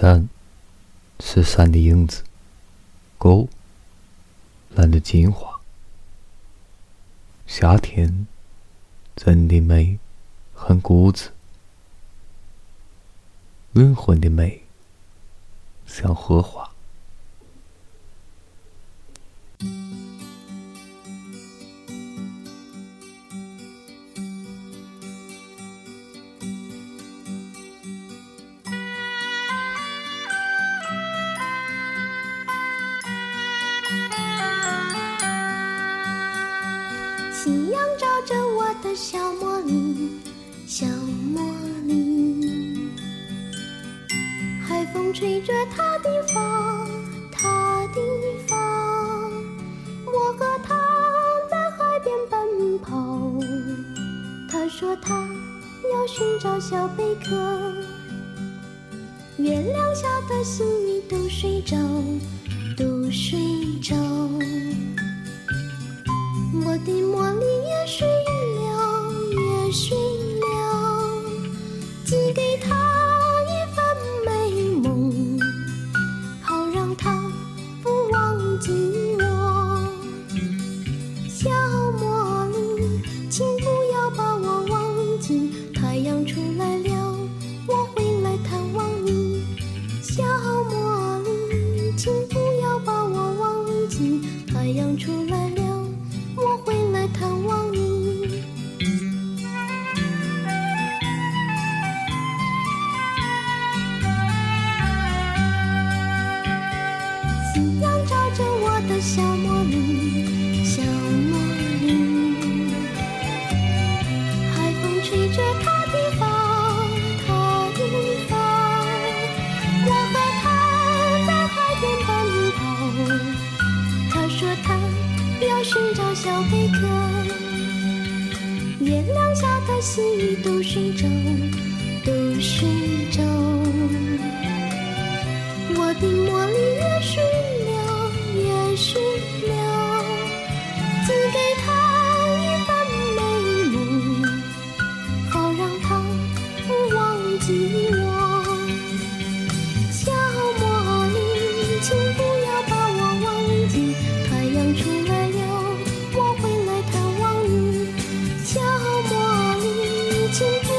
山是山的影子，沟蓝的金华。夏天真的美，很固执，灵魂的美像荷花。夕阳照着我的小茉莉，小茉莉。海风吹着她的发，她的发。我和她在海边奔跑，她说她要寻找小贝壳。月亮下的心里都睡着，都睡着。我的太阳出来了。我会来探望你。夕阳照着我的小茉莉，寻找小贝壳，月亮下的细雨都睡着，都睡。Chỉ